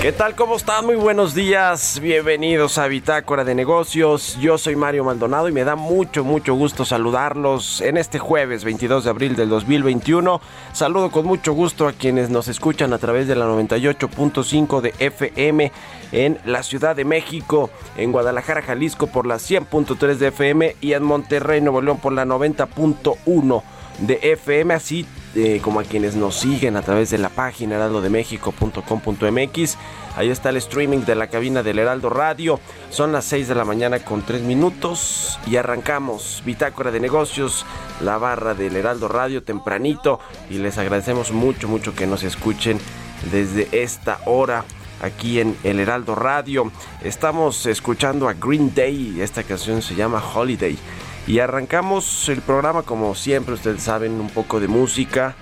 ¿Qué tal? ¿Cómo están? Muy buenos días. Bienvenidos a Bitácora de Negocios. Yo soy Mario Maldonado y me da mucho, mucho gusto saludarlos en este jueves 22 de abril del 2021. Saludo con mucho gusto a quienes nos escuchan a través de la 98.5 de FM en la Ciudad de México, en Guadalajara, Jalisco por la 100.3 de FM y en Monterrey, Nuevo León por la 90.1 de FM, así como a quienes nos siguen a través de la página heraldodemexico.com.mx. Ahí está el streaming de la cabina del Heraldo Radio. Son las 6 de la mañana con 3 minutos y arrancamos Bitácora de Negocios, la barra del Heraldo Radio tempranito y les agradecemos mucho, mucho que nos escuchen desde esta hora aquí en el Heraldo Radio. Estamos escuchando a Green Day, esta canción se llama Holiday. Y arrancamos el programa como siempre, ustedes saben, un poco de música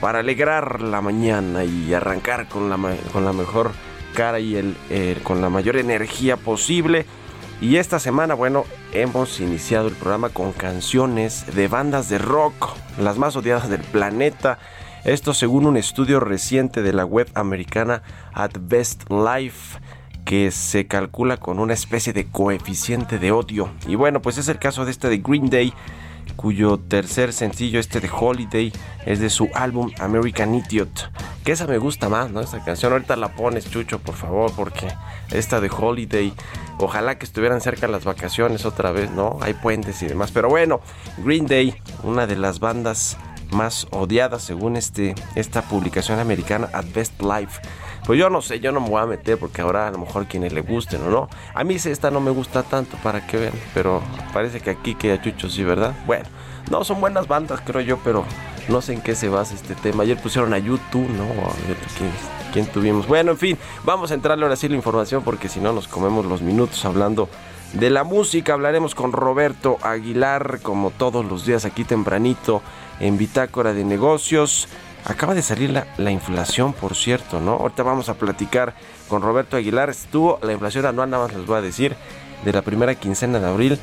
para alegrar la mañana y arrancar con la, con la mejor cara y el, con la mayor energía posible. Y esta semana, bueno, hemos iniciado el programa con canciones de bandas de rock, las más odiadas del planeta. Esto según un estudio reciente de la web americana At Best Life que se calcula con una especie de coeficiente de odio. Y bueno, pues es el caso de este de Green Day, cuyo tercer sencillo, este de Holiday, es de su álbum American Idiot. Que esa me gusta más, ¿no? Esa canción ahorita la pones, Chucho, por favor, porque esta de Holiday, ojalá que estuvieran cerca las vacaciones otra vez, ¿no? Hay puentes y demás. Pero bueno, Green Day, una de las bandas más odiadas según este, esta publicación americana At Best Life. Pues yo no sé, yo no me voy a meter porque ahora a lo mejor quienes le gusten o no. A mí esta no me gusta tanto para que vean, pero parece que aquí que a Chucho sí, ¿verdad? Bueno, no son buenas bandas creo yo, pero no sé en qué se basa este tema. Ayer pusieron a YouTube, ¿no? ¿Quién, quién tuvimos? Bueno, en fin, vamos a entrarle ahora sí la información porque si no nos comemos los minutos hablando de la música. Hablaremos con Roberto Aguilar como todos los días aquí tempranito en Bitácora de Negocios. Acaba de salir la, inflación, por cierto, ¿no? Ahorita vamos a platicar con Roberto Aguilar. Estuvo la inflación anual, nada más les voy a decir, de la primera quincena de abril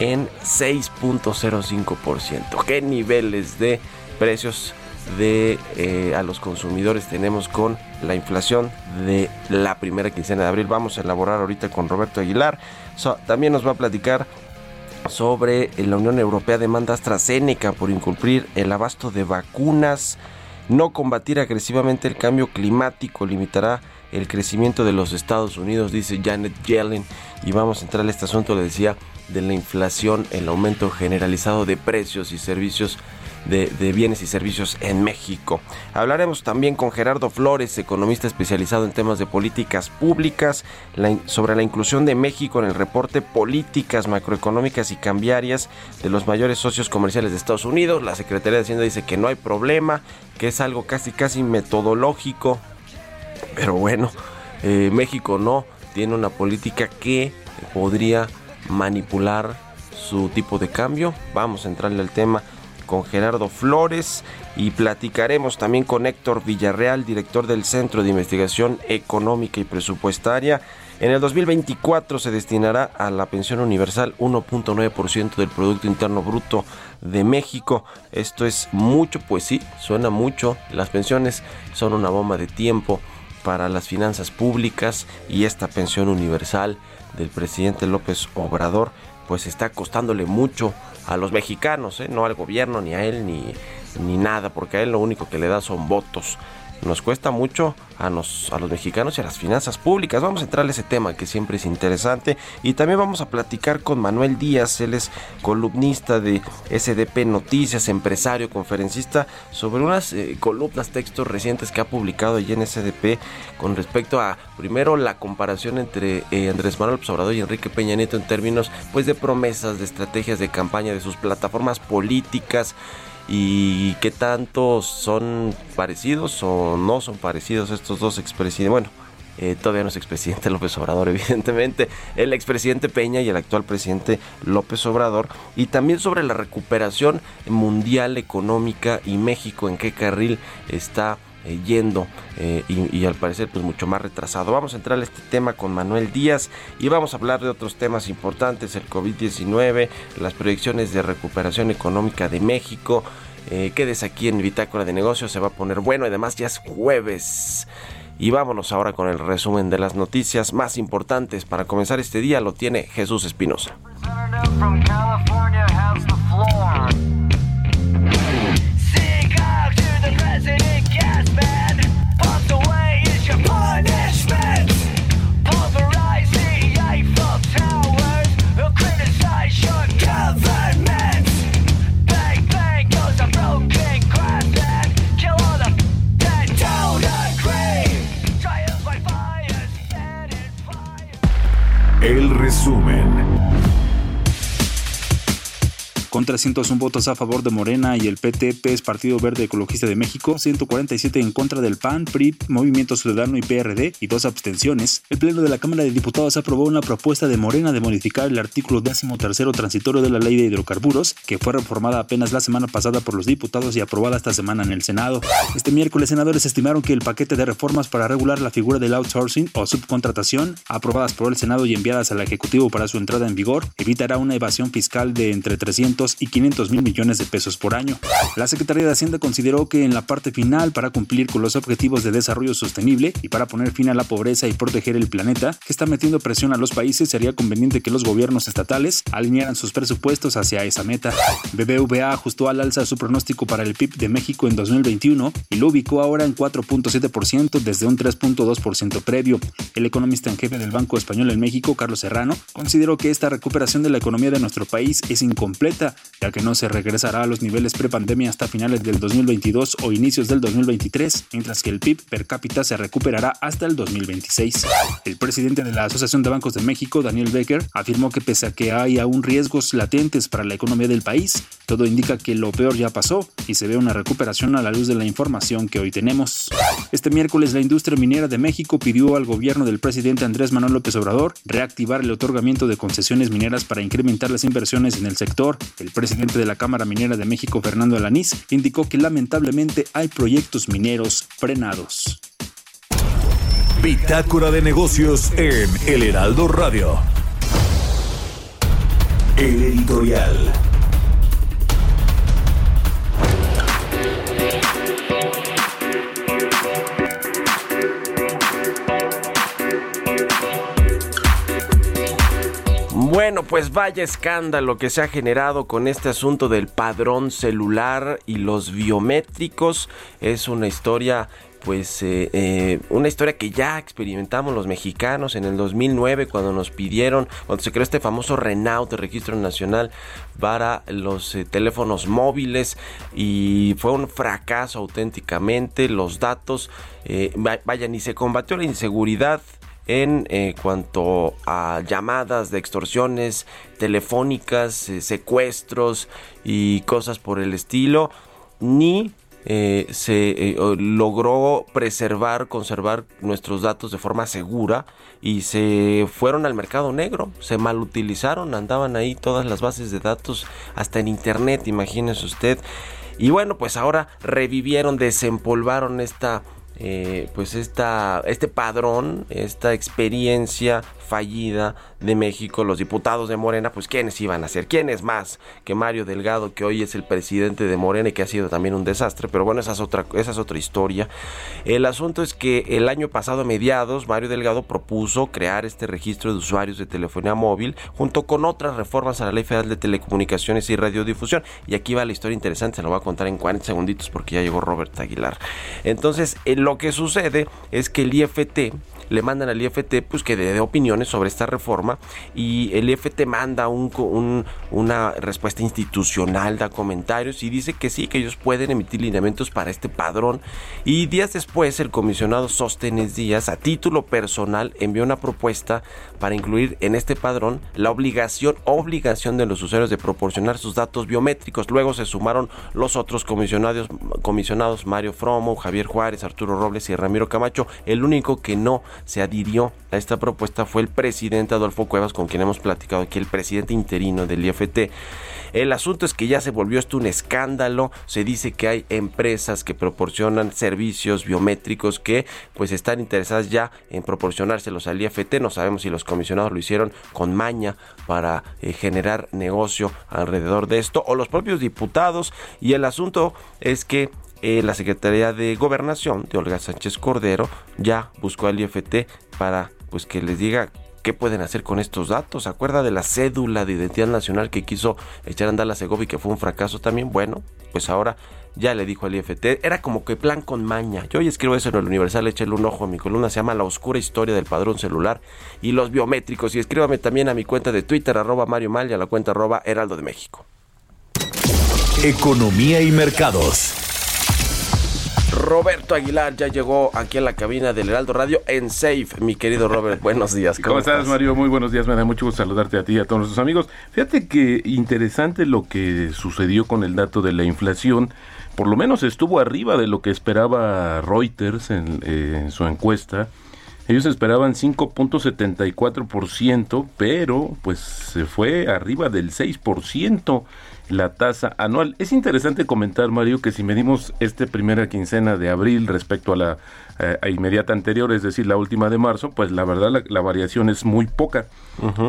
en 6.05%. ¿Qué niveles de precios de eh, a los consumidores tenemos con la inflación de la primera quincena de abril? Vamos a elaborar ahorita con Roberto Aguilar. también nos va a platicar sobre la Unión Europea demanda AstraZeneca por incumplir el abasto de vacunas. No combatir agresivamente el cambio climático limitará el crecimiento de los Estados Unidos, dice Janet Yellen. Y vamos a entrar a este asunto, le decía, de la inflación, el aumento generalizado de precios y servicios de, bienes y servicios en México. Hablaremos también con Gerardo Flores, economista especializado en temas de políticas públicas, sobre la inclusión de México en el reporte políticas macroeconómicas y cambiarias de los mayores socios comerciales de Estados Unidos. La Secretaría de Hacienda dice que no hay problema, que es algo casi casi metodológico, pero bueno, eh, México no tiene una política que podría manipular su tipo de cambio. Vamos a entrarle al tema con Gerardo Flores y platicaremos también con Héctor Villarreal, director del Centro de Investigación Económica y Presupuestaria. En el 2024 se destinará a la pensión universal 1.9% del Producto Interno Bruto de México. Esto es mucho, pues sí, suena mucho. Las pensiones son una bomba de tiempo para las finanzas públicas y esta pensión universal del presidente López Obrador pues está costándole mucho a los mexicanos, ¿eh? no al gobierno ni a él ni, ni nada, porque a él lo único que le da son votos nos cuesta mucho a, nos, a los mexicanos y a las finanzas públicas. Vamos a entrar a ese tema que siempre es interesante y también vamos a platicar con Manuel Díaz, él es columnista de SDP Noticias, empresario, conferencista, sobre unas eh, columnas, textos recientes que ha publicado allí en SDP con respecto a, primero, la comparación entre eh, Andrés Manuel Obrador y Enrique Peña Nieto en términos pues de promesas, de estrategias de campaña, de sus plataformas políticas y qué tanto son parecidos o no son parecidos estos dos expresidentes. Bueno, eh, todavía no es expresidente López Obrador, evidentemente, el expresidente Peña y el actual presidente López Obrador, y también sobre la recuperación mundial económica y México, en qué carril está eh, yendo eh, y, al parecer pues mucho más retrasado. Vamos a entrar a este tema con Manuel Díaz y vamos a hablar de otros temas importantes, el COVID-19, las proyecciones de recuperación económica de México. Eh, quedes aquí en Bitácora de Negocios, se va a poner bueno, además ya es jueves. Y vámonos ahora con el resumen de las noticias más importantes. Para comenzar este día lo tiene Jesús Espinosa. Resumen. Con 301 votos a favor de Morena y el PT, PES Partido Verde Ecologista de México, 147 en contra del PAN, PRI, Movimiento Ciudadano y PRD y dos abstenciones, el Pleno de la Cámara de Diputados aprobó una propuesta de Morena de modificar el artículo 13 transitorio de la Ley de Hidrocarburos, que fue reformada apenas la semana pasada por los diputados y aprobada esta semana en el Senado. Este miércoles, senadores estimaron que el paquete de reformas para regular la figura del outsourcing o subcontratación, aprobadas por el Senado y enviadas al Ejecutivo para su entrada en vigor, evitará una evasión fiscal de entre 300 y 500 mil millones de pesos por año. La Secretaría de Hacienda consideró que en la parte final, para cumplir con los objetivos de desarrollo sostenible y para poner fin a la pobreza y proteger el planeta, que está metiendo presión a los países, sería conveniente que los gobiernos estatales alinearan sus presupuestos hacia esa meta. BBVA ajustó al alza su pronóstico para el PIB de México en 2021 y lo ubicó ahora en 4.7% desde un 3.2% previo. El economista en jefe del Banco Español en México, Carlos Serrano, consideró que esta recuperación de la economía de nuestro país es incompleta ya que no se regresará a los niveles prepandemia hasta finales del 2022 o inicios del 2023, mientras que el PIB per cápita se recuperará hasta el 2026. El presidente de la Asociación de Bancos de México, Daniel Becker, afirmó que pese a que hay aún riesgos latentes para la economía del país, todo indica que lo peor ya pasó y se ve una recuperación a la luz de la información que hoy tenemos. Este miércoles la industria minera de México pidió al gobierno del presidente Andrés Manuel López Obrador reactivar el otorgamiento de concesiones mineras para incrementar las inversiones en el sector el presidente de la Cámara Minera de México, Fernando Alanís, indicó que lamentablemente hay proyectos mineros frenados. Bitácora de negocios en El Heraldo Radio. El editorial. Bueno, pues vaya escándalo que se ha generado con este asunto del padrón celular y los biométricos. Es una historia pues eh, eh, una historia que ya experimentamos los mexicanos en el 2009 cuando nos pidieron, cuando se creó este famoso Renault, Registro Nacional para los eh, teléfonos móviles y fue un fracaso auténticamente, los datos, vaya, ni se combatió la inseguridad en eh, cuanto a llamadas de extorsiones telefónicas, eh, secuestros y cosas por el estilo, ni eh, se logró preservar, conservar nuestros datos de forma segura y se fueron al mercado negro, se malutilizaron, andaban ahí todas las bases de datos hasta en internet, imagínese usted. Y bueno, pues ahora revivieron, desempolvaron esta eh, pues esta, este padrón, esta experiencia fallida de México, los diputados de Morena, pues quiénes iban a ser, quiénes más que Mario Delgado, que hoy es el presidente de Morena y que ha sido también un desastre, pero bueno, esa es otra, esa es otra historia. El asunto es que el año pasado a mediados, Mario Delgado propuso crear este registro de usuarios de telefonía móvil junto con otras reformas a la Ley Federal de Telecomunicaciones y Radiodifusión. Y aquí va la historia interesante, se lo voy a contar en 40 segunditos porque ya llegó Robert Aguilar. Entonces, lo que sucede es que el IFT le mandan al IFT pues que dé opiniones sobre esta reforma y el IFT manda un, una respuesta institucional, da comentarios y dice que sí, que ellos pueden emitir lineamientos para este padrón y días después el comisionado Sostenes Díaz a título personal envió una propuesta para incluir en este padrón la obligación, obligación de los usuarios de proporcionar sus datos biométricos. Luego se sumaron los otros comisionados, comisionados Mario Fromo, Javier Juárez, Arturo Robles y Ramiro Camacho. El único que no se adhirió a esta propuesta fue el presidente Adolfo Cuevas, con quien hemos platicado aquí, el presidente interino del IFT. El asunto es que ya se volvió esto un escándalo. Se dice que hay empresas que proporcionan servicios biométricos que pues están interesadas ya en proporcionárselos al IFT. No sabemos si los comisionados lo hicieron con maña para eh, generar negocio alrededor de esto o los propios diputados. Y el asunto es que eh, la Secretaría de Gobernación de Olga Sánchez Cordero ya buscó al IFT para pues que les diga qué pueden hacer con estos datos. ¿Se acuerda de la cédula de identidad nacional que quiso echar a andar la Segovia y que fue un fracaso también? Bueno, pues ahora ya le dijo al IFT, era como que plan con maña. Yo hoy escribo eso en el Universal, échale un ojo a mi columna, se llama La oscura historia del padrón celular y los biométricos. Y escríbame también a mi cuenta de Twitter, arroba Mario Mal y a la cuenta arroba Heraldo de México. Economía y mercados. Roberto Aguilar ya llegó aquí a la cabina del Heraldo Radio en Safe. Mi querido Robert, buenos días. ¿Cómo, estás, Mario? Muy buenos días. Me da mucho gusto saludarte a ti y a todos nuestros amigos. Fíjate que interesante lo que sucedió con el dato de la inflación. Por lo menos estuvo arriba de lo que esperaba Reuters en, eh, en su encuesta. Ellos esperaban 5.74%, pero pues se fue arriba del 6% la tasa anual. Es interesante comentar, Mario, que si medimos esta primera quincena de abril respecto a la eh, inmediata anterior, es decir, la última de marzo, pues la verdad la, variación es muy poca.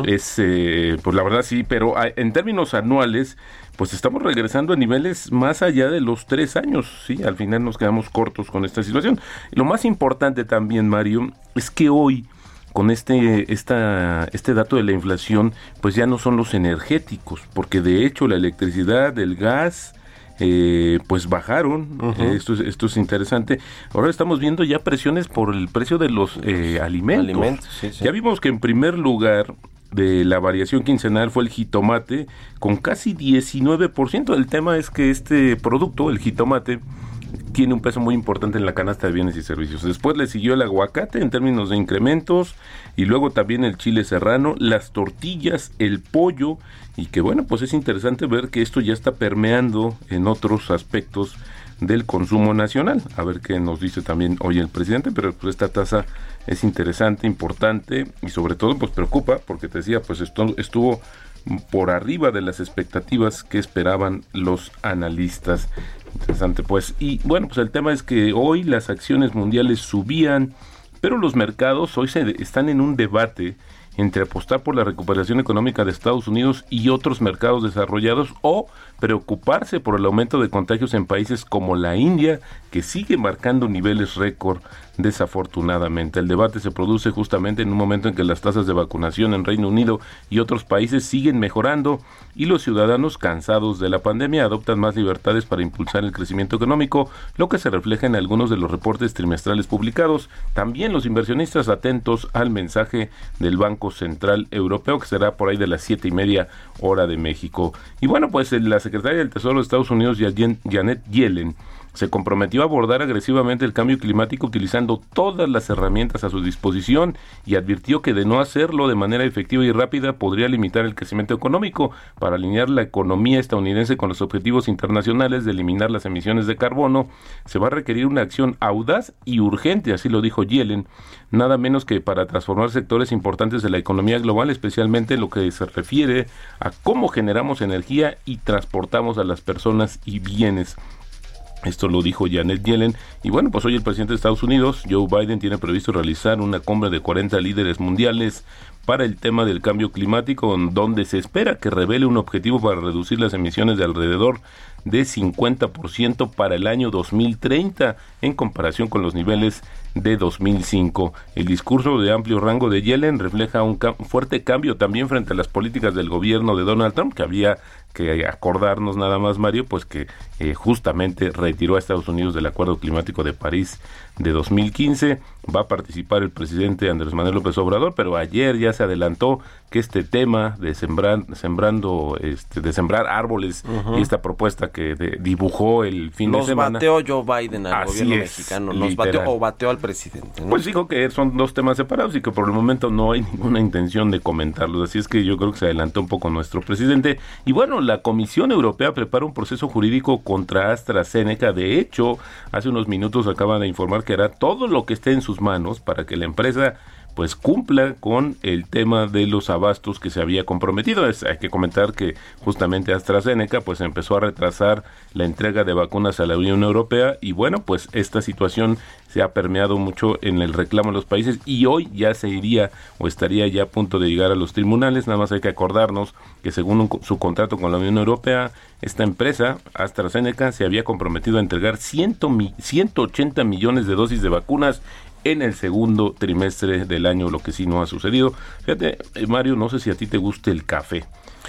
Es, eh, pues la verdad sí, pero en términos anuales, pues estamos regresando a niveles más allá de los tres años, ¿sí? Al final nos quedamos cortos con esta situación. lo más importante también, Mario, es que hoy con este, esta, este dato de la inflación, pues ya no son los energéticos, porque de hecho la electricidad, el gas, eh, pues bajaron. esto, es, esto es interesante. Ahora estamos viendo ya presiones por el precio de los eh, alimentos. Ya vimos que en primer lugar de la variación quincenal fue el jitomate con casi 19%. El tema es que este producto, el jitomate, tiene un peso muy importante en la canasta de bienes y servicios. Después le siguió el aguacate en términos de incrementos y luego también el chile serrano, las tortillas, el pollo y que bueno, pues es interesante ver que esto ya está permeando en otros aspectos del consumo nacional. A ver qué nos dice también hoy el presidente, pero pues esta tasa es interesante, importante y sobre todo pues preocupa porque te decía, pues esto estuvo por arriba de las expectativas que esperaban los analistas. Interesante, pues. Y bueno, pues el tema es que hoy las acciones mundiales subían, pero los mercados hoy se están en un debate entre apostar por la recuperación económica de Estados Unidos y otros mercados desarrollados o preocuparse por el aumento de contagios en países como la India, que sigue marcando niveles récord desafortunadamente. El debate se produce justamente en un momento en que las tasas de vacunación en Reino Unido y otros países siguen mejorando y los ciudadanos cansados de la pandemia adoptan más libertades para impulsar el crecimiento económico, lo que se refleja en algunos de los reportes trimestrales publicados. También los inversionistas atentos al mensaje del Banco Central Europeo, que será por ahí de las siete y media hora de México. Y bueno, pues la secretaria del Tesoro de Estados Unidos, Janet Yellen, se comprometió a abordar agresivamente el cambio climático utilizando todas las herramientas a su disposición y advirtió que de no hacerlo de manera efectiva y rápida podría limitar el crecimiento económico para alinear la economía estadounidense con los objetivos internacionales de eliminar las emisiones de carbono. Se va a requerir una acción audaz y urgente, así lo dijo Yellen, nada menos que para transformar sectores importantes de la economía global, especialmente lo que se refiere a cómo generamos energía y transportamos a las personas y bienes. Esto lo dijo Janet Yellen. Y bueno, pues hoy el presidente de Estados Unidos, Joe Biden, tiene previsto realizar una cumbre de 40 líderes mundiales para el tema del cambio climático, donde se espera que revele un objetivo para reducir las emisiones de alrededor de 50% para el año 2030 en comparación con los niveles de 2005. El discurso de amplio rango de Yellen refleja un fuerte cambio también frente a las políticas del gobierno de Donald Trump, que había que acordarnos nada más, Mario, pues que eh, justamente retiró a Estados Unidos del Acuerdo Climático de París de 2015. Va a participar el presidente Andrés Manuel López Obrador, pero ayer ya se adelantó que este tema de sembrar, sembrando, este, de sembrar árboles y esta propuesta que dibujó el fin de semana. Nos bateó Joe Biden al gobierno mexicano, nos bateó o bateó al presidente. Pues dijo que son dos temas separados y que por el momento no hay ninguna intención de comentarlos. Así es que yo creo que se adelantó un poco nuestro presidente. Y bueno, la Comisión Europea prepara un proceso jurídico contra AstraZeneca. De hecho, hace unos minutos acaban de informar que hará todo lo que esté en sus manos para que la empresa pues cumpla con el tema de los abastos que se había comprometido. Es, hay que comentar que justamente AstraZeneca pues empezó a retrasar la entrega de vacunas a la Unión Europea y bueno, pues esta situación se ha permeado mucho en el reclamo de los países y hoy ya se iría o estaría ya a punto de llegar a los tribunales. Nada más hay que acordarnos que según su contrato con la Unión Europea, esta empresa, AstraZeneca, se había comprometido a entregar 100, 180 millones de dosis de vacunas en el segundo trimestre del año, lo que sí no ha sucedido. Fíjate, eh, Mario, no sé si a ti te guste el café.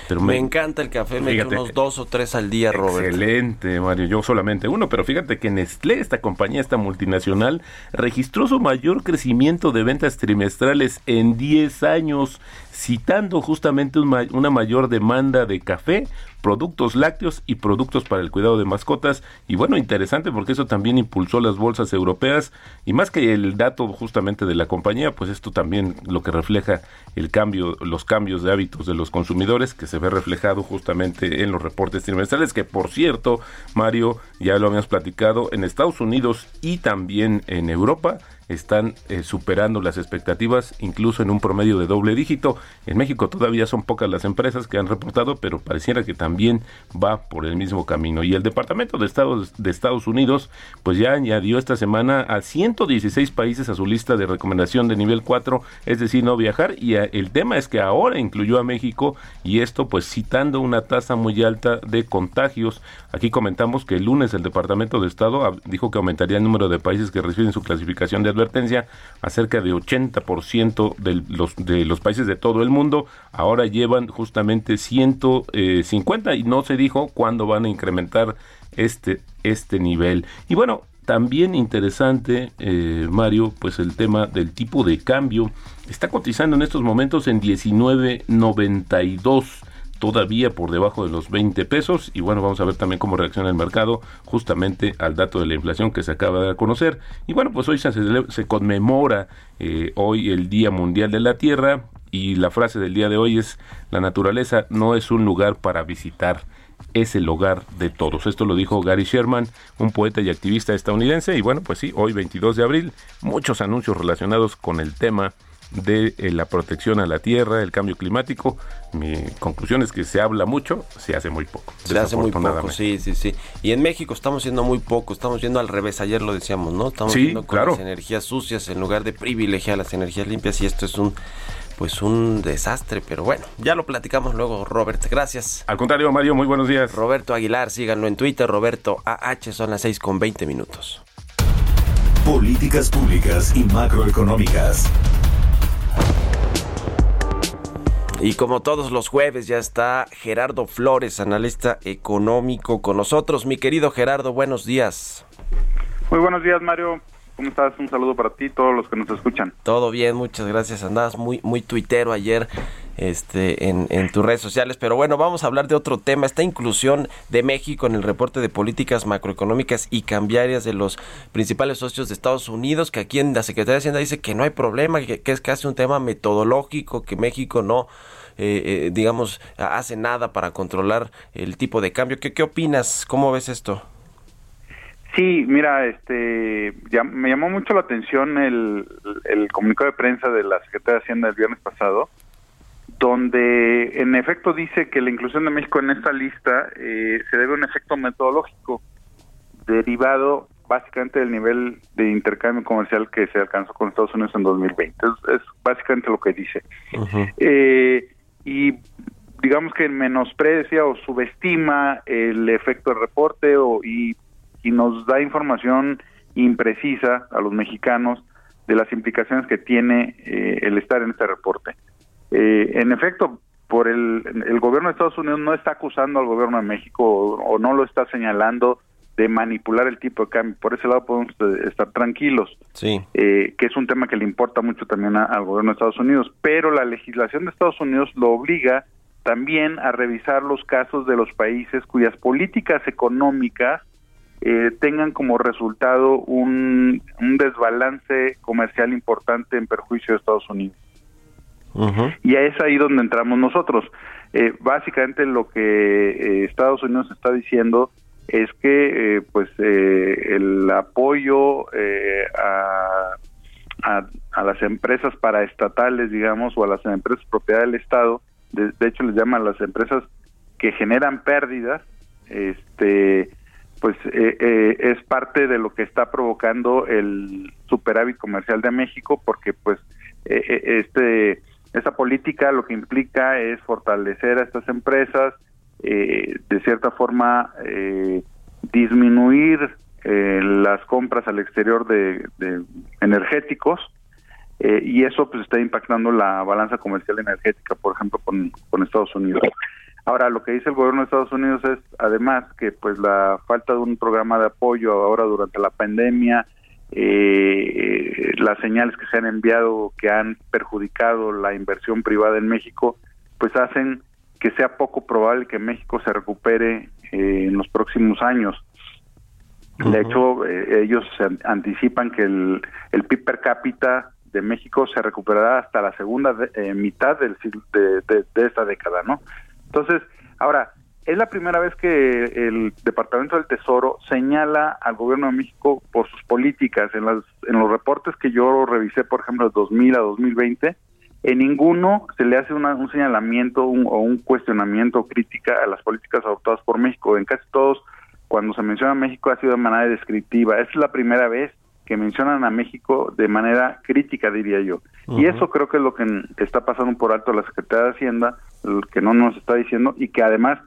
Pero me, encanta el café, me echo unos dos o tres al día, Robert. Excelente, Mario. Yo solamente uno, pero fíjate que Nestlé, esta compañía, esta multinacional, registró su mayor crecimiento de ventas trimestrales en 10 años, citando justamente una mayor demanda de café, productos lácteos y productos para el cuidado de mascotas. Y bueno, interesante porque eso también impulsó las bolsas europeas y más que el dato justamente de la compañía, pues esto también lo que refleja el cambio, los cambios de hábitos de los consumidores que se ve reflejado justamente en los reportes trimestrales que por cierto, Mario, ya lo habíamos platicado en Estados Unidos y también en Europa están eh, superando las expectativas, incluso en un promedio de doble dígito. En México todavía son pocas las empresas que han reportado, pero pareciera que también va por el mismo camino. Y el Departamento de Estados, de Estados Unidos, pues ya añadió esta semana a 116 países a su lista de recomendación de nivel 4, es decir, no viajar. Y el tema es que ahora incluyó a México y esto pues citando una tasa muy alta de contagios. Aquí comentamos que el lunes el Departamento de Estado ah, dijo que aumentaría el número de países que reciben su clasificación de advertencia a cerca de 80% de los, de los países de todo el mundo. Ahora llevan justamente 150 y no se dijo cuándo van a incrementar este, este nivel. Y bueno, también interesante, eh, Mario, pues el tema del tipo de cambio está cotizando en estos momentos en 19.92 todavía por debajo de los 20 pesos y bueno, vamos a ver también cómo reacciona el mercado justamente al dato de la inflación que se acaba de conocer. Y bueno, pues hoy se, conmemora eh, hoy el Día Mundial de la Tierra y la frase del día de hoy es, la naturaleza no es un lugar para visitar, es el hogar de todos. Esto lo dijo Gary Sherman, un poeta y activista estadounidense. Y bueno, pues sí, hoy 22 de abril, muchos anuncios relacionados con el tema de eh, la protección a la tierra, el cambio climático. Mi conclusión es que se habla mucho, se hace muy poco. Se hace muy poco, sí, sí, sí. Y en México estamos haciendo muy poco, estamos yendo al revés, ayer lo decíamos, ¿no? Estamos yendo con las energías sucias en lugar de privilegiar las energías limpias y esto es un pues un desastre, pero bueno, ya lo platicamos luego, Robert. Gracias. Al contrario, Mario, muy buenos días. Roberto Aguilar, síganlo en Twitter, Roberto AH, son las 6 con 20 minutos. Políticas públicas y macroeconómicas. Y como todos los jueves ya está Gerardo Flores, analista económico con nosotros. Mi querido Gerardo, buenos días. Muy buenos días, Mario. ¿Cómo estás? Un saludo para ti todos los que nos escuchan. Todo bien, muchas gracias. Andabas muy, muy tuitero ayer este, en, en, tus redes sociales. Pero bueno, vamos a hablar de otro tema, esta inclusión de México en el reporte de políticas macroeconómicas y cambiarias de los principales socios de Estados Unidos, que aquí en la Secretaría de Hacienda dice que no hay problema, que, que es casi un tema metodológico, que México no... Eh, eh, digamos, hace nada para controlar el tipo de cambio. ¿Qué, qué opinas? ¿Cómo ves esto? Sí, mira, este, me llamó mucho la atención el, el comunicado de prensa de la Secretaría de Hacienda el viernes pasado, donde en efecto dice que la inclusión de México en esta lista eh, se debe a un efecto metodológico derivado básicamente del nivel de intercambio comercial que se alcanzó con Estados Unidos en 2020. Es, es básicamente lo que dice. eh, y digamos que menosprecia o subestima el efecto del reporte o, y, y nos da información imprecisa a los mexicanos de las implicaciones que tiene eh, el estar en este reporte. Eh, en efecto, por el, el gobierno de Estados Unidos no está acusando al gobierno de México o, o, no lo está señalando de manipular el tipo de cambio. Por ese lado podemos eh, estar tranquilos, sí. eh, que es un tema que le importa mucho también a, al gobierno de Estados Unidos. Pero la legislación de Estados Unidos lo obliga también a revisar los casos de los países cuyas políticas económicas eh, tengan como resultado un, un desbalance comercial importante en perjuicio de Estados Unidos. Uh -huh. Y es ahí donde entramos nosotros. Eh, básicamente lo que eh, Estados Unidos está diciendo es que eh, pues eh, el apoyo eh, a, a, las empresas paraestatales, digamos, o a las empresas propiedad del Estado, de, de hecho les llaman las empresas que generan pérdidas, este pues es parte de lo que está provocando el superávit comercial de México, porque pues este esta política lo que implica es fortalecer a estas empresas, eh, de cierta forma eh, disminuir eh, las compras al exterior de, de energéticos y eso pues está impactando la balanza comercial energética, por ejemplo, con, con Estados Unidos. Ahora, lo que dice el gobierno de Estados Unidos es, además, que pues la falta de un programa de apoyo ahora durante la pandemia, eh, las señales que se han enviado que han perjudicado la inversión privada en México, pues hacen que sea poco probable que México se recupere eh, en los próximos años. Uh -huh. De hecho, eh, ellos anticipan que el, el PIB per cápita de México se recuperará hasta la segunda de, eh, mitad del, de, de, de, esta década, ¿no? Entonces, ahora, es la primera vez que el Departamento del Tesoro señala al gobierno de México por sus políticas. En, las, en los reportes que yo revisé, por ejemplo, de 2000 a 2020, en ninguno se le hace una, un señalamiento un, o un cuestionamiento o crítica a las políticas adoptadas por México. En casi todos, cuando se menciona a México, ha sido de manera descriptiva. Esta es la primera vez que mencionan a México de manera crítica, diría yo. Uh -huh. Y eso creo que es lo que está pasando por alto la Secretaría de Hacienda, que no nos está diciendo, y que además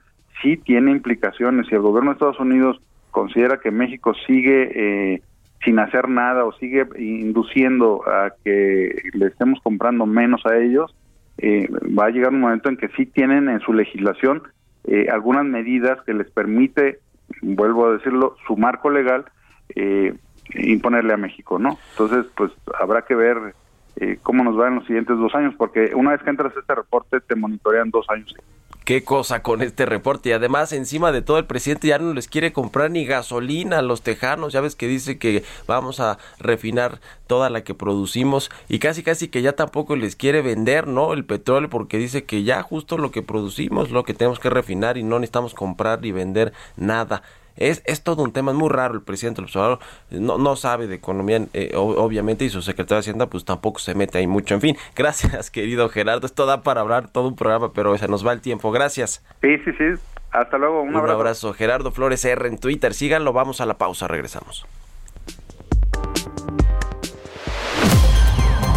sí tiene implicaciones. Si el gobierno de Estados Unidos considera que México sigue eh, sin hacer nada o sigue induciendo a que le estemos comprando menos a ellos, eh, va a llegar un momento en que sí tienen en su legislación eh, algunas medidas que les permite, vuelvo a decirlo, su marco legal, eh, imponerle a México, ¿no? Entonces, pues habrá que ver eh, cómo nos va en los siguientes dos años, porque una vez que entras este reporte te monitorean dos años. Qué cosa con este reporte y además encima de todo el presidente ya no les quiere comprar ni gasolina a los tejanos, ya ves que dice que vamos a refinar toda la que producimos y casi casi que ya tampoco les quiere vender, ¿no? El petróleo porque dice que ya justo lo que producimos, lo que tenemos que refinar y no necesitamos comprar ni vender nada. Es, es todo un tema, es muy raro el presidente del observador, no, no sabe de economía eh, obviamente y su secretario de Hacienda pues tampoco se mete ahí mucho, en fin, gracias querido Gerardo, esto da para hablar todo un programa pero se nos va el tiempo, gracias. Sí, sí, sí, hasta luego, un, un abrazo. abrazo. Gerardo Flores R en Twitter, síganlo, vamos a la pausa, regresamos.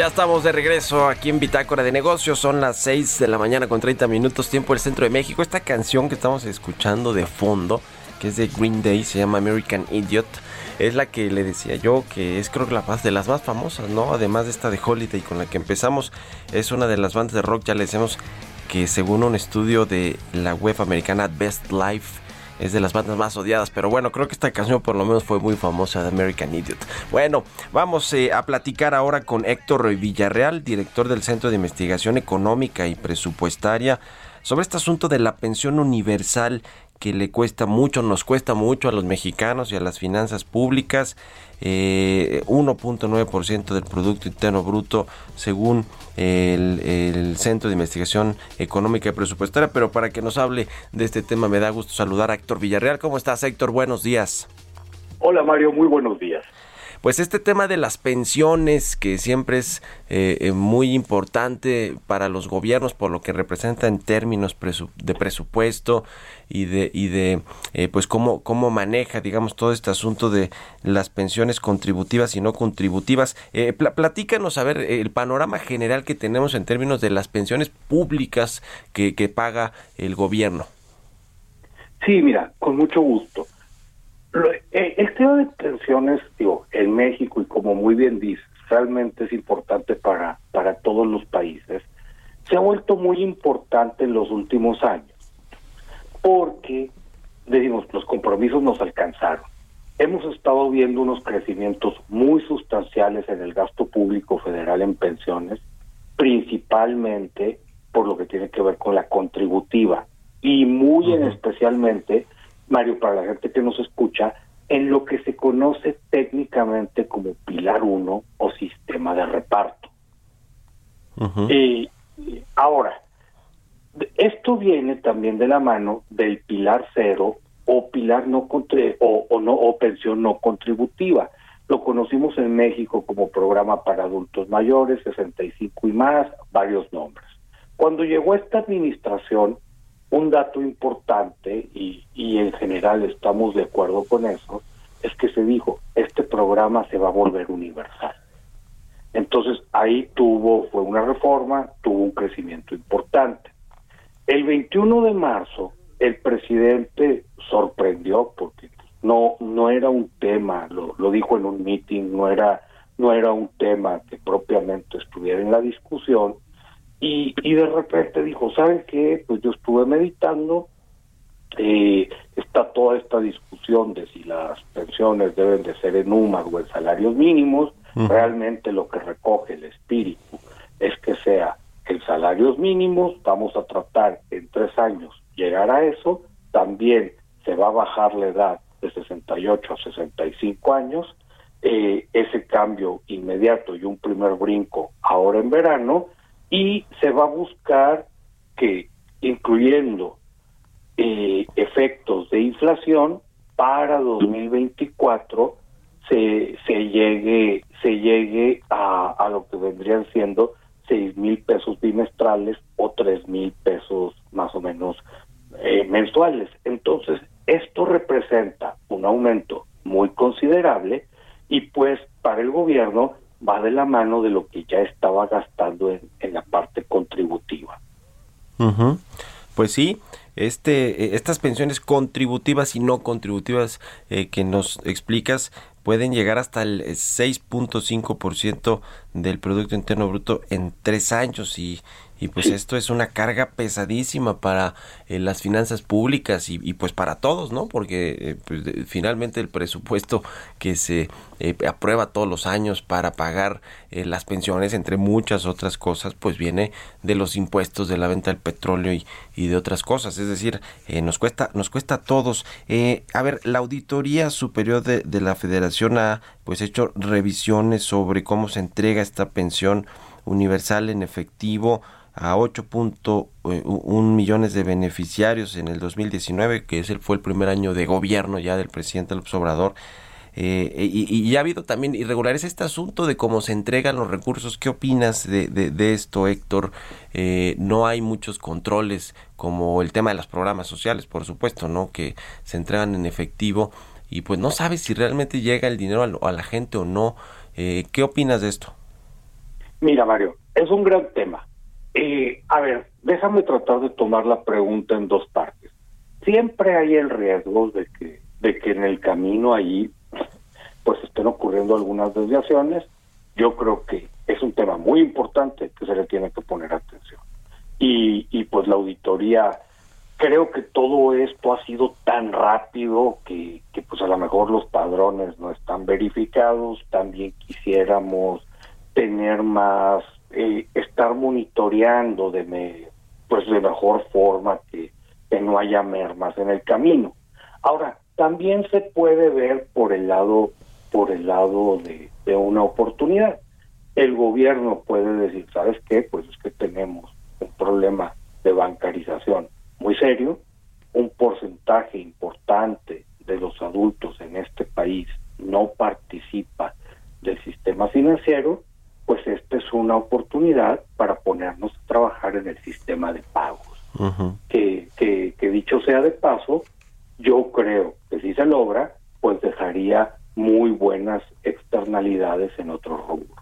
Ya estamos de regreso aquí en Bitácora de Negocios. Son las 6 de la mañana con 30 minutos tiempo del centro de México. Esta canción que estamos escuchando de fondo, que es de Green Day, se llama American Idiot. Es la que le decía yo que es creo que la más de las más famosas, ¿no? Además de esta de Holiday con la que empezamos, es una de las bandas de rock, ya le decimos que según un estudio de la web americana Best Life, es de las bandas más odiadas, pero bueno, creo que esta canción por lo menos fue muy famosa de American Idiot. Bueno, vamos eh, a platicar ahora con Héctor Villarreal, director del Centro de Investigación Económica y Presupuestaria, sobre este asunto de la pensión universal que le cuesta mucho, nos cuesta mucho a los mexicanos y a las finanzas públicas, eh, 1.9% del Producto Interno Bruto según el, Centro de Investigación Económica y Presupuestaria, pero para que nos hable de este tema me da gusto saludar a Héctor Villarreal. ¿Cómo estás Héctor? Buenos días. Hola Mario, muy buenos días. Pues este tema de las pensiones, que siempre es eh, eh, muy importante para los gobiernos por lo que representa en términos de presupuesto y de, y de eh, pues cómo, cómo maneja, digamos, todo este asunto de las pensiones contributivas y no contributivas. platícanos, a ver, el panorama general que tenemos en términos de las pensiones públicas que paga el gobierno. Sí, mira, con mucho gusto. Eh, el tema de pensiones, digo, en México, y como muy bien dices, realmente es importante para, para todos los países, se ha vuelto muy importante en los últimos años, porque, decimos, los compromisos nos alcanzaron. Hemos estado viendo unos crecimientos muy sustanciales en el gasto público federal en pensiones, principalmente por lo que tiene que ver con la contributiva y muy en especialmente Mario, para la gente que nos escucha, en lo que se conoce técnicamente como pilar 1 o sistema de reparto. y, ahora, esto viene también de la mano del pilar cero o pilar no o, o no o pensión no contributiva. Lo conocimos en México como programa para adultos mayores, 65 y más, varios nombres. Cuando llegó esta administración, un dato importante, y, y en general estamos de acuerdo con eso, es que se dijo, este programa se va a volver universal. Entonces ahí tuvo, fue una reforma, tuvo un crecimiento importante. El 21 de marzo, el presidente sorprendió porque no, no era un tema, lo, lo dijo en un meeting, no era, no era un tema que propiamente estuviera en la discusión, y, y de repente dijo, ¿saben qué? Pues yo estuve meditando, eh, está toda esta discusión de si las pensiones deben de ser en UMAS o en salarios mínimos, realmente lo que recoge el espíritu es que sea en salarios mínimos, vamos a tratar en tres años llegar a eso, también se va a bajar la edad de 68 a 65 años, eh, ese cambio inmediato y un primer brinco ahora en verano, y se va a buscar que, incluyendo eh, efectos de inflación, para 2024 se, se llegue se llegue a, a lo que vendrían siendo seis mil pesos bimestrales o tres mil pesos más o menos eh, mensuales. Entonces, esto representa un aumento muy considerable y pues para el gobierno va de la mano de lo que ya estaba gastando en, la parte contributiva. Pues sí, este, eh, estas pensiones contributivas y no contributivas eh, que nos explicas pueden llegar hasta el 6.5% del Producto Interno Bruto en tres años y, y pues esto es una carga pesadísima para eh, las finanzas públicas y, pues para todos, ¿no? Porque eh, pues, finalmente el presupuesto que se eh, aprueba todos los años para pagar las pensiones, entre muchas otras cosas, pues viene de los impuestos de la venta del petróleo y, y de otras cosas. Es decir, nos cuesta nos cuesta a todos. a ver, la auditoría superior de, de la Federación ha pues hecho revisiones sobre cómo se entrega esta pensión universal en efectivo a 8.1 millones de beneficiarios en el 2019, que ese fue el primer año de gobierno ya del presidente López Obrador. Eh, y, ha habido también irregulares este asunto de cómo se entregan los recursos. ¿Qué opinas de, de, esto, Héctor? Eh, no hay muchos controles como el tema de los programas sociales, por supuesto, ¿no? Que se entregan en efectivo y pues no sabes si realmente llega el dinero a, la gente o no. Eh, ¿Qué opinas de esto? Mira, Mario, es un gran tema. Eh, a ver, déjame tratar de tomar la pregunta en dos partes. Siempre hay el riesgo de que, de que en el camino allí pues estén ocurriendo algunas desviaciones. Yo creo que es un tema muy importante que se le tiene que poner atención. Y, y pues la auditoría, creo que todo esto ha sido tan rápido que, que pues a lo mejor los padrones no están verificados, también quisiéramos tener más, eh, estar monitoreando de me, pues de mejor forma que, que no haya mermas en el camino. Ahora, también se puede ver por el lado, por el lado de, de una oportunidad. El gobierno puede decir, ¿sabes qué? Pues es que tenemos un problema de bancarización muy serio, un porcentaje importante de los adultos en este país no participa del sistema financiero pues esta es una oportunidad para ponernos a trabajar en el sistema de pagos. que, que, que dicho sea de paso, yo creo que si se logra, pues dejaría muy buenas externalidades en otros rubros.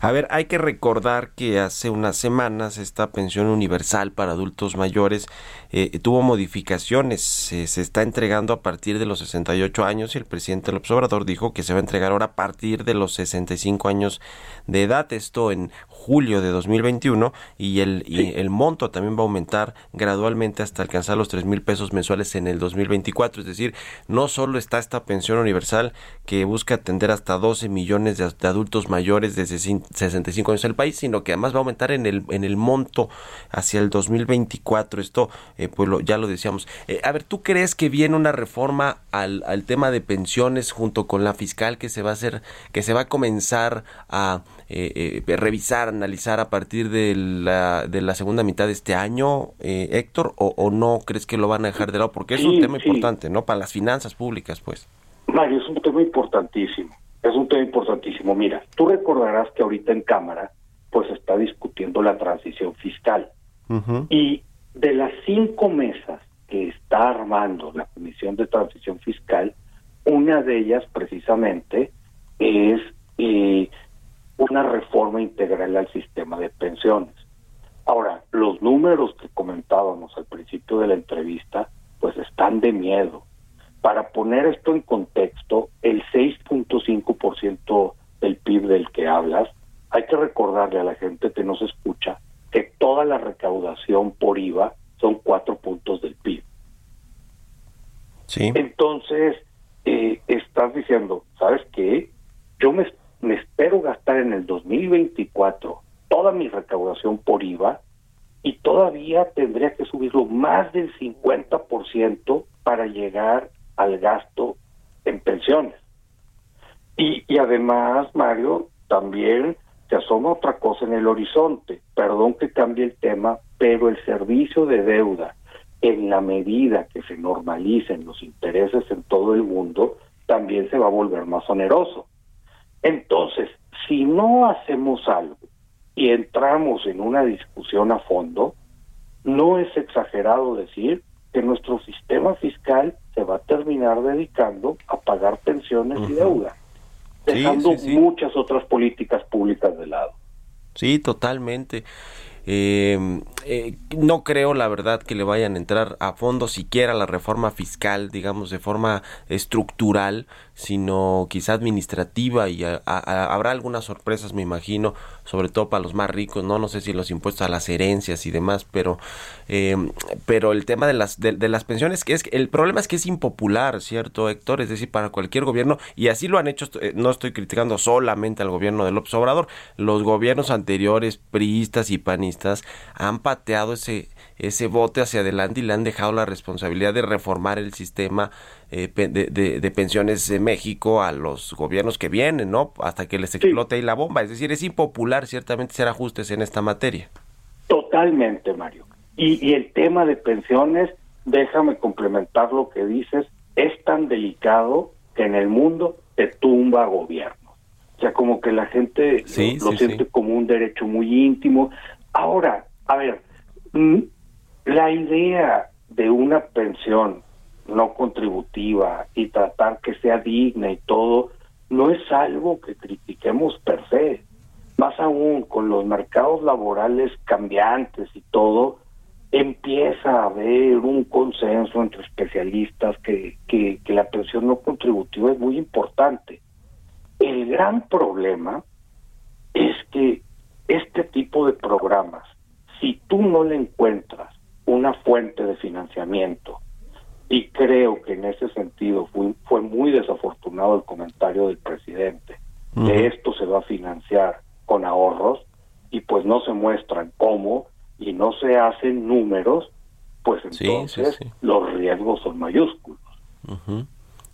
A ver, hay que recordar que hace unas semanas esta pensión universal para adultos mayores eh, tuvo modificaciones. se está entregando a partir de los 68 años y el presidente López Obrador dijo que se va a entregar ahora a partir de los 65 años de edad. Esto en julio de 2021 y el, y el monto también va a aumentar gradualmente hasta alcanzar los 3 mil pesos mensuales en el 2024. Es decir, no solo está esta pensión universal que busca atender hasta 12 millones de, adultos mayores de 65 años en el país, sino que además va a aumentar en el, en el monto hacia el 2024. Esto, eh, pues ya lo decíamos. Eh, a ver, ¿tú crees que viene una reforma al, al tema de pensiones junto con la fiscal que se va a hacer, que se va a comenzar a eh, eh, revisar, analizar a partir de la, de la segunda mitad de este año, eh, Héctor, o, no crees que lo van a dejar de lado? Porque es un tema importante, ¿no? Para las finanzas públicas, pues. Mario, es un tema importantísimo. Es un tema importantísimo. Mira, tú recordarás que ahorita en Cámara, pues está discutiendo la transición fiscal. Y de las cinco mesas que está armando la Comisión de Transición Fiscal, una de ellas precisamente es eh, una reforma integral al sistema de pensiones. Ahora, los números que comentábamos al principio de la entrevista, pues están de miedo. Para poner esto en contexto, el 6.5% del PIB del que hablas, hay que recordarle a la gente que nos escucha que toda la recaudación por IVA son cuatro puntos del PIB. Sí. Entonces, eh, estás diciendo, ¿sabes qué? Yo me me espero gastar en el 2024 toda mi recaudación por IVA y todavía tendría que subirlo más del 50% para llegar al gasto en pensiones. Y, y además, Mario, también se asoma otra cosa en el horizonte. Perdón que cambie el tema, pero el servicio de deuda, en la medida que se normalicen los intereses en todo el mundo, también se va a volver más oneroso. Entonces, si no hacemos algo y entramos en una discusión a fondo, no es exagerado decir que nuestro sistema fiscal se va a terminar dedicando a pagar pensiones y deuda, dejando muchas otras políticas públicas de lado. Sí, totalmente. Eh, eh, no creo, la verdad, que le vayan a entrar a fondo siquiera la reforma fiscal, digamos, de forma estructural, sino quizá administrativa y habrá algunas sorpresas, me imagino, sobre todo para los más ricos, no, no sé si los impuestos a las herencias y demás, pero, eh, pero el tema de las, de, las pensiones, que es el problema es que es impopular, ¿cierto, Héctor? Es decir, para cualquier gobierno, y así lo han hecho, eh, no estoy criticando solamente al gobierno de López Obrador, los gobiernos anteriores, priistas y panistas, han pateado ese, ese bote hacia adelante y le han dejado la responsabilidad de reformar el sistema eh, de, de, pensiones de México a los gobiernos que vienen, ¿no? Hasta que les explote ahí la bomba. Es decir, es impopular ciertamente hacer ajustes en esta materia. Totalmente, Mario. Y, y el tema de pensiones, déjame complementar lo que dices, es tan delicado que en el mundo te tumba gobierno. O sea, como que la gente lo, siente como un derecho muy íntimo. Ahora, a ver, mm, la idea de una pensión no contributiva y tratar que sea digna y todo, no es algo que critiquemos per se. más aún con los mercados laborales cambiantes y todo, empieza a haber un consenso entre especialistas que, que, que la pensión no contributiva es muy importante. El gran problema es que este tipo de programas, si tú no le encuentras una fuente de financiamiento, y creo que en ese sentido fue, fue muy desafortunado el comentario del presidente, de esto se va a financiar con ahorros, y pues no se muestran cómo, y no se hacen números, pues entonces los riesgos son mayúsculos.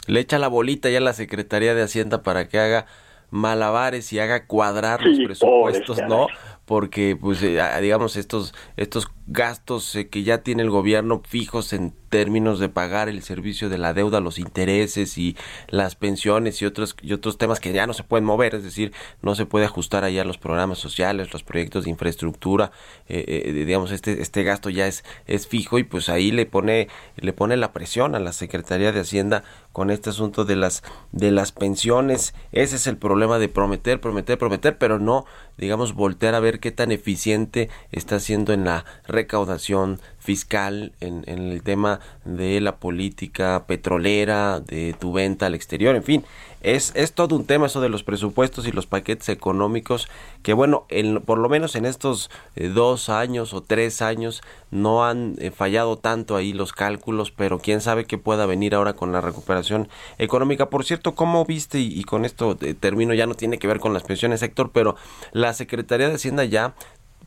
Le echa la bolita ya a la Secretaría de Hacienda para que haga malabares y haga cuadrar los presupuestos, ¿no? Porque, pues, eh, digamos, estos, estos gastos eh, que ya tiene el gobierno fijos en términos de pagar el servicio de la deuda, los intereses y las pensiones y otros y otros temas que ya no se pueden mover, es decir, no se puede ajustar allá los programas sociales, los proyectos de infraestructura, eh, eh, digamos este este gasto ya es es fijo y pues ahí le pone le pone la presión a la Secretaría de Hacienda con este asunto de las de las pensiones, ese es el problema de prometer, prometer, prometer, pero no digamos voltear a ver qué tan eficiente está siendo en la recaudación fiscal, en, el tema de la política petrolera, de tu venta al exterior, en fin, es, es todo un tema eso de los presupuestos y los paquetes económicos que bueno, por lo menos en estos eh, dos años o tres años no han eh, fallado tanto ahí los cálculos, pero quién sabe qué pueda venir ahora con la recuperación económica. Por cierto, ¿cómo viste? Y, con esto eh, termino, ya no tiene que ver con las pensiones, Héctor, pero la Secretaría de Hacienda ya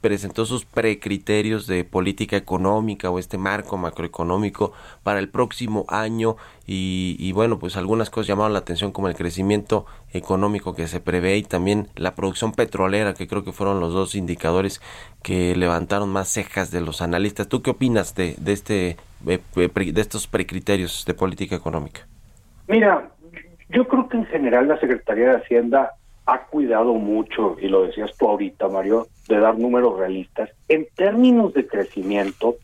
presentó sus precriterios de política económica o este marco macroeconómico para el próximo año y, bueno pues algunas cosas llamaron la atención como el crecimiento económico que se prevé y también la producción petrolera que creo que fueron los dos indicadores que levantaron más cejas de los analistas. ¿Tú qué opinas de, de este eh, de estos precriterios de política económica? Mira, yo creo que en general la Secretaría de Hacienda ha cuidado mucho, y lo decías tú ahorita, Mario, de dar números realistas. En términos de crecimiento,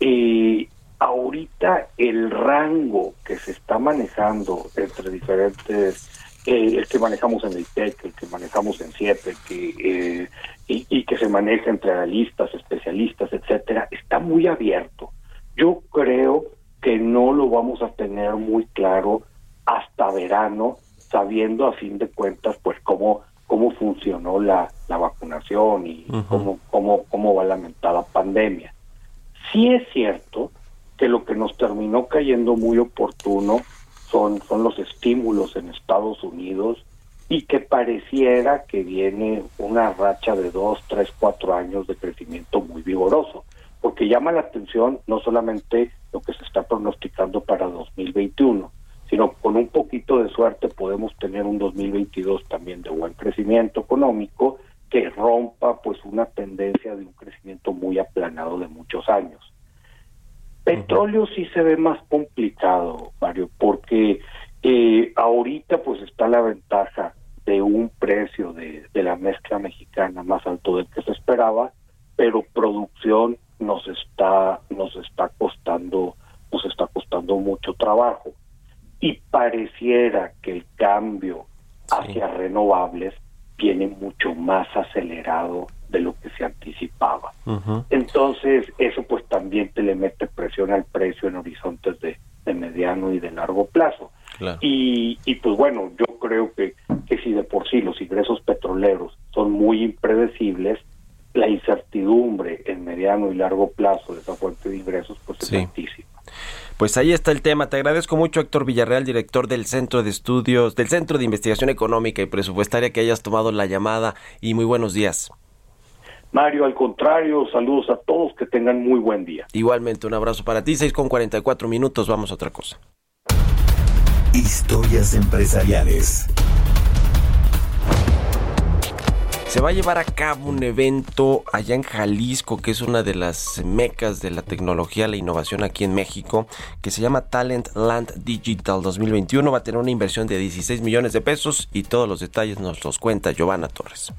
eh, ahorita el rango que se está manejando entre diferentes, eh, el que manejamos en el TEC, el que manejamos en CIEP, que, eh, y, y, que se maneja entre analistas, especialistas, etcétera, está muy abierto. Yo creo que no lo vamos a tener muy claro hasta verano sabiendo a fin de cuentas pues cómo cómo funcionó la, la vacunación y cómo, cómo, cómo va la lamentada pandemia. Sí es cierto que lo que nos terminó cayendo muy oportuno son, son los estímulos en Estados Unidos y que pareciera que viene una racha de dos, tres, cuatro años de crecimiento muy vigoroso, porque llama la atención no solamente lo que se está pronosticando para 2021, sino con un poquito de suerte podemos tener un 2022 también de buen crecimiento económico que rompa pues una tendencia de un crecimiento muy aplanado de muchos años. Petróleo sí se ve más complicado, Mario, porque eh, ahorita pues está la ventaja de un precio de, de la mezcla mexicana más alto del que se esperaba, pero producción nos está nos está costando nos está costando mucho trabajo y pareciera que el cambio hacia renovables viene mucho más acelerado de lo que se anticipaba. Entonces, eso pues también te le mete presión al precio en horizontes de, mediano y de largo plazo. Y, y pues bueno, yo creo que, que si de por sí los ingresos petroleros son muy impredecibles, la incertidumbre en mediano y largo plazo de esa fuente de ingresos pues es altísima. Pues ahí está el tema. Te agradezco mucho, Héctor Villarreal, director del Centro de Estudios, del Centro de Investigación Económica y Presupuestaria, que hayas tomado la llamada y muy buenos días. Mario, al contrario, saludos a todos, que tengan muy buen día. Igualmente, un abrazo para ti, 6 con 44 minutos, vamos a otra cosa. Historias empresariales. Se va a llevar a cabo un evento allá en Jalisco, que es una de las mecas de la tecnología, la innovación aquí en México, que se llama Talent Land Digital 2021. Va a tener una inversión de 16 millones de pesos y todos los detalles nos los cuenta Giovanna Torres.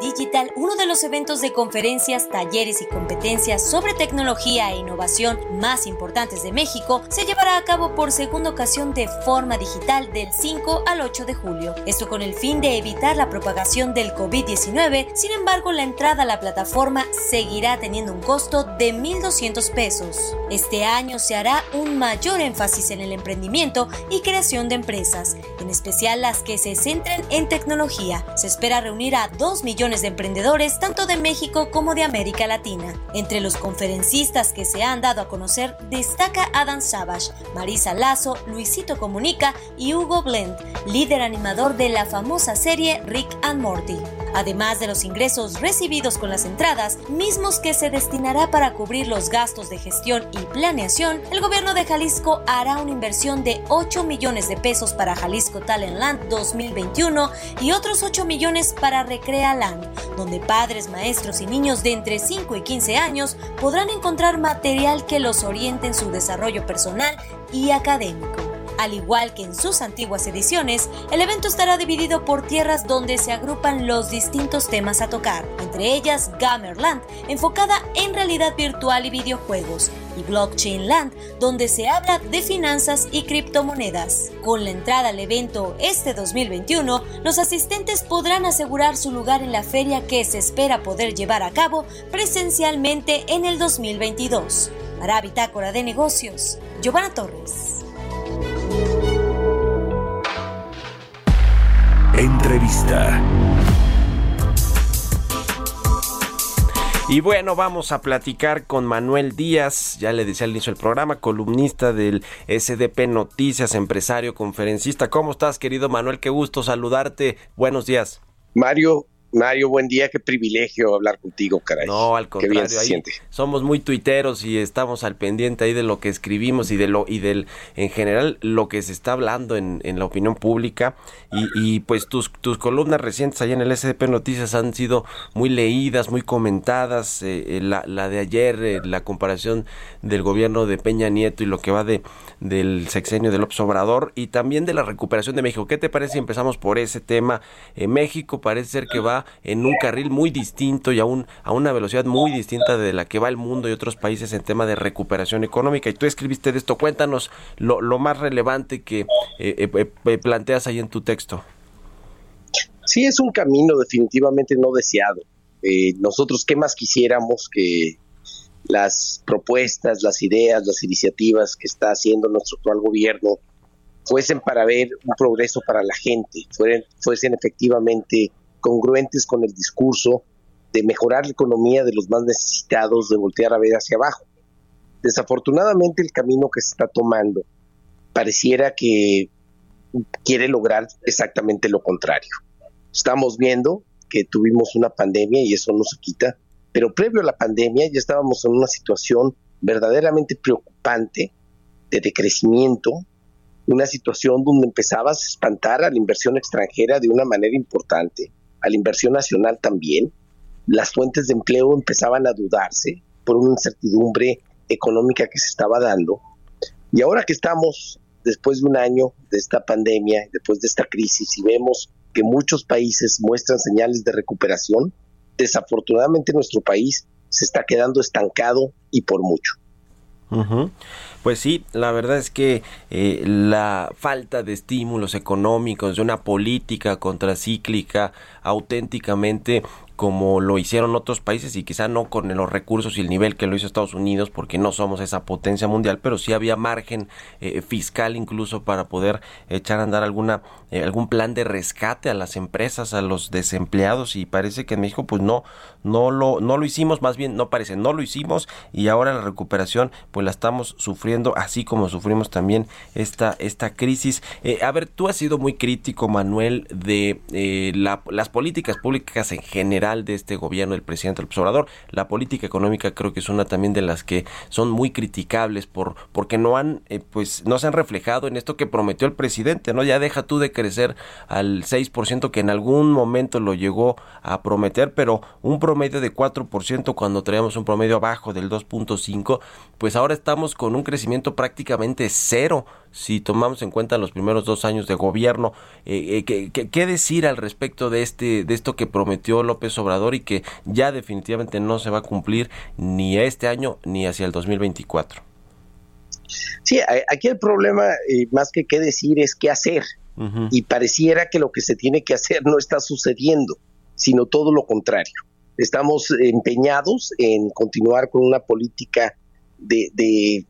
Digital, uno de los eventos de conferencias, talleres y competencias sobre tecnología e innovación más importantes de México, se llevará a cabo por segunda ocasión de forma digital del 5 al 8 de julio. Esto con el fin de evitar la propagación del COVID-19. Sin embargo, la entrada a la plataforma seguirá teniendo un costo de 1.200 pesos. Este año se hará un mayor énfasis en el emprendimiento y creación de empresas, en especial las que se centren en tecnología. Se espera reunir a 2 millones de emprendedores tanto de México como de América Latina. Entre los conferencistas que se han dado a conocer destaca Adam Savage, Marisa Lazo, Luisito Comunica y Hugo Blend, líder animador de la famosa serie Rick and Morty. Además de los ingresos recibidos con las entradas, mismos que se destinará para cubrir los gastos de gestión y planeación, el gobierno de Jalisco hará una inversión de 8 millones de pesos para Jalisco Talent Land 2021 y otros 8 millones para Recrea Land, donde padres, maestros y niños de entre 5 y 15 años podrán encontrar material que los oriente en su desarrollo personal y académico. Al igual que en sus antiguas ediciones, el evento estará dividido por tierras donde se agrupan los distintos temas a tocar, entre ellas Gamerland, enfocada en realidad virtual y videojuegos, y Blockchain Land, donde se habla de finanzas y criptomonedas. Con la entrada al evento este 2021, los asistentes podrán asegurar su lugar en la feria que se espera poder llevar a cabo presencialmente en el 2022. Para Bitácora de Negocios, Giovanna Torres. Entrevista. Y bueno, vamos a platicar con Manuel Díaz, ya le decía al inicio del programa, columnista del SDP Noticias, empresario, conferencista. ¿Cómo estás, querido Manuel? Qué gusto saludarte. Buenos días. Mario, Mario, buen día, qué privilegio hablar contigo, caray. No, al contrario, somos muy tuiteros y estamos al pendiente ahí de lo que escribimos y de lo y del en general lo que se está hablando en, en la opinión pública y, y, pues tus tus columnas recientes allá en el SDP Noticias han sido muy leídas, muy comentadas, eh, eh la, la, de ayer, eh, la comparación del gobierno de Peña Nieto y lo que va de del sexenio del López Obrador y también de la recuperación de México. ¿Qué te parece si empezamos por ese tema? Eh, México parece ser que va en un carril muy distinto y a, a una velocidad muy distinta de la que va el mundo y otros países en tema de recuperación económica. Y tú escribiste de esto, cuéntanos lo, lo más relevante que eh, eh, eh, planteas ahí en tu texto. Sí, es un camino definitivamente no deseado. Nosotros, ¿qué más quisiéramos que las propuestas, las ideas, las iniciativas que está haciendo nuestro actual gobierno fuesen para ver un progreso para la gente, fuesen efectivamente congruentes con el discurso de mejorar la economía de los más necesitados, de voltear a ver hacia abajo. Desafortunadamente el camino que se está tomando pareciera que quiere lograr exactamente lo contrario. Estamos viendo que tuvimos una pandemia y eso no se quita, pero previo a la pandemia ya estábamos en una situación verdaderamente preocupante de decrecimiento, una situación donde empezabas a espantar a la inversión extranjera de una manera importante, a la inversión nacional también. Las fuentes de empleo empezaban a dudarse por una incertidumbre económica que se estaba dando. Y ahora que estamos después de un año de esta pandemia, después de esta crisis, y vemos que muchos países muestran señales de recuperación, desafortunadamente nuestro país se está quedando estancado y por mucho. Pues sí, la verdad es que eh, la falta de estímulos económicos, de una política contracíclica auténticamente como lo hicieron otros países y quizá no con los recursos y el nivel que lo hizo Estados Unidos porque no somos esa potencia mundial, pero sí había margen eh, fiscal incluso para poder echar a andar alguna eh, algún plan de rescate a las empresas, a los desempleados y parece que en México pues no no lo no lo hicimos, más bien no parece, no lo hicimos y ahora la recuperación pues la estamos sufriendo así como sufrimos también esta esta crisis. Eh, a ver, tú has sido muy crítico Manuel de la, las políticas públicas en general de este gobierno del presidente López Obrador. La política económica creo que es una también de las que son muy criticables por porque no han eh, pues no se han reflejado en esto que prometió el presidente, ¿no? Ya deja tú de crecer al 6% que en algún momento lo llegó a prometer, pero un promedio de 4% cuando traíamos un promedio abajo del 2.5, pues ahora estamos con un crecimiento prácticamente cero si tomamos en cuenta los primeros dos años de gobierno. Eh, eh, ¿qué, decir al respecto de, este, de esto que prometió López Obrador y que ya definitivamente no se va a cumplir ni este año ni hacia el 2024? Sí, aquí el problema, eh, más que qué decir, es qué hacer. Y pareciera que lo que se tiene que hacer no está sucediendo, sino todo lo contrario. Estamos empeñados en continuar con una política de,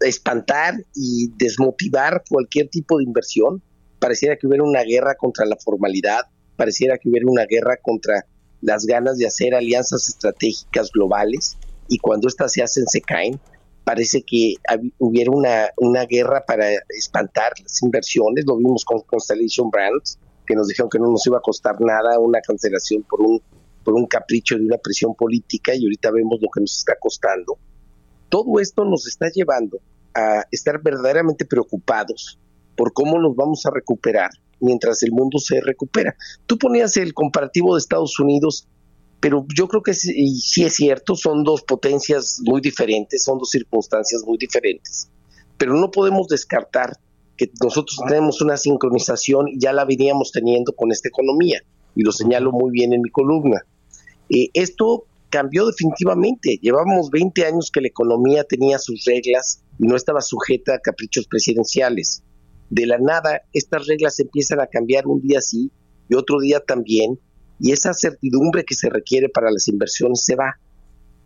espantar y desmotivar cualquier tipo de inversión. Pareciera que hubiera una guerra contra la formalidad, pareciera que hubiera una guerra contra las ganas de hacer alianzas estratégicas globales y cuando éstas se hacen se caen. Parece que hubiera una, una guerra para espantar las inversiones, lo vimos con Constellation Brands, que nos dijeron que no nos iba a costar nada una cancelación por un, por un capricho de una presión política y ahorita vemos lo que nos está costando. Todo esto nos está llevando a estar verdaderamente preocupados por cómo nos vamos a recuperar mientras el mundo se recupera. Tú ponías el comparativo de Estados Unidos, pero yo creo que sí, es cierto, son dos potencias muy diferentes, son dos circunstancias muy diferentes, pero no podemos descartar que nosotros tenemos una sincronización y ya la veníamos teniendo con esta economía, y lo señalo muy bien en mi columna. Eh, esto cambió definitivamente. Llevamos 20 años que la economía tenía sus reglas y no estaba sujeta a caprichos presidenciales. De la nada, estas reglas empiezan a cambiar un día sí y otro día también, y esa certidumbre que se requiere para las inversiones se va.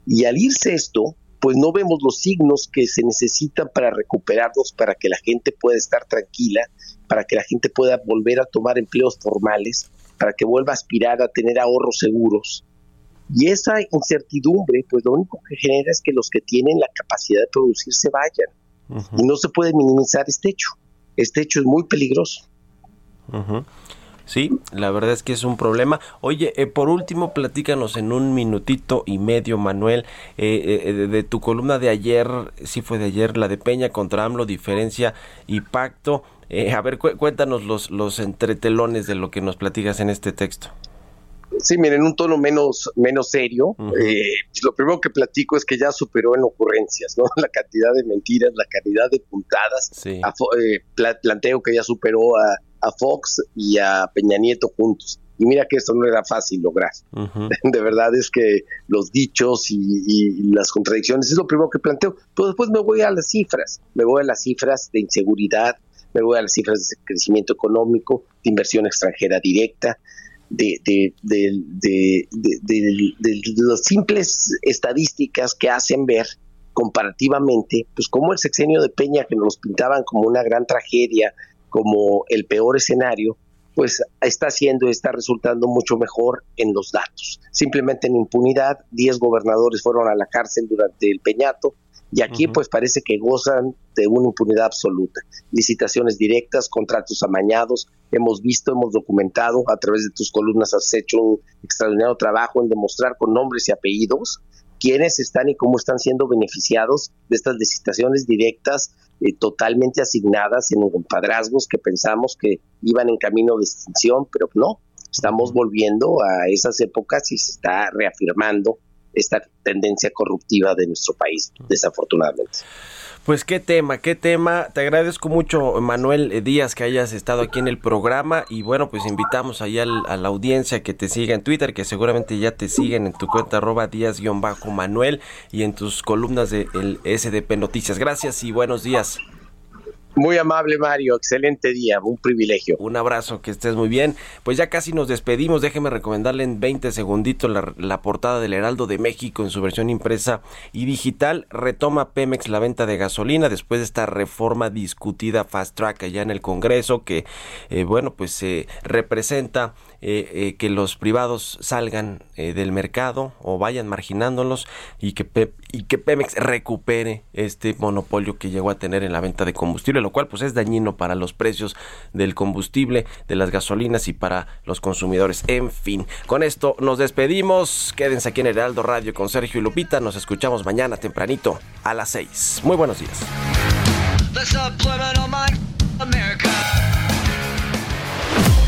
Y al irse esto, pues no vemos los signos que se necesitan para recuperarlos, para que la gente pueda estar tranquila, para que la gente pueda volver a tomar empleos formales, para que vuelva a aspirar a tener ahorros seguros. Y esa incertidumbre, pues lo único que genera es que los que tienen la capacidad de producir se vayan. Y no se puede minimizar este hecho. Este hecho es muy peligroso. Sí, la verdad es que es un problema. Oye, eh, por último, platícanos en un minutito y medio, Manuel, eh, eh, de, tu columna de ayer, sí fue de ayer, la de Peña contra AMLO, diferencia y pacto. a ver, cuéntanos los, los entretelones de lo que nos platicas en este texto. Sí, miren, un tono menos, menos serio. Eh, lo primero que platico es que ya superó en ocurrencias, ¿no? La cantidad de mentiras, la cantidad de puntadas. Eh, planteo que ya superó a, Fox y a Peña Nieto juntos. Y mira que esto no era fácil lograr. De verdad es que los dichos y, y, las contradicciones es lo primero que planteo. Pero después me voy a las cifras. Me voy a las cifras de inseguridad, me voy a las cifras de crecimiento económico, de inversión extranjera directa, de, de, de, de, las simples estadísticas que hacen ver comparativamente, pues como el sexenio de Peña que nos pintaban como una gran tragedia, como el peor escenario, pues está haciendo, está resultando mucho mejor en los datos. Simplemente en impunidad, 10 gobernadores fueron a la cárcel durante el Peñato, y aquí pues parece que gozan de una impunidad absoluta. Licitaciones directas, contratos amañados, hemos visto, hemos documentado, a través de tus columnas has hecho un extraordinario trabajo en demostrar con nombres y apellidos quiénes están y cómo están siendo beneficiados de estas licitaciones directas eh, totalmente asignadas en padrazgos que pensamos que iban en camino de extinción, pero no, estamos volviendo a esas épocas y se está reafirmando esta tendencia corruptiva de nuestro país, desafortunadamente. Pues qué tema, qué tema. Te agradezco mucho, Manuel Díaz, que hayas estado aquí en el programa. Y bueno, pues invitamos ahí a la audiencia que te siga en Twitter, que seguramente ya te siguen en tu cuenta arroba Díaz-Manuel y en tus columnas de el SDP Noticias. Gracias y buenos días. Muy amable Mario, excelente día, un privilegio. Un abrazo, que estés muy bien. Pues ya casi nos despedimos, déjeme recomendarle en 20 segunditos la, portada del Heraldo de México en su versión impresa y digital. Retoma Pemex la venta de gasolina después de esta reforma discutida fast track allá en el Congreso que, eh, bueno, pues se representa eh, eh, que los privados salgan eh, del mercado o vayan marginándolos y que, y que Pemex recupere este monopolio que llegó a tener en la venta de combustible, lo cual pues es dañino para los precios del combustible, de las gasolinas y para los consumidores. En fin, con esto nos despedimos. Quédense aquí en Heraldo Radio con Sergio y Lupita. Nos escuchamos mañana tempranito a las 6. Muy buenos días.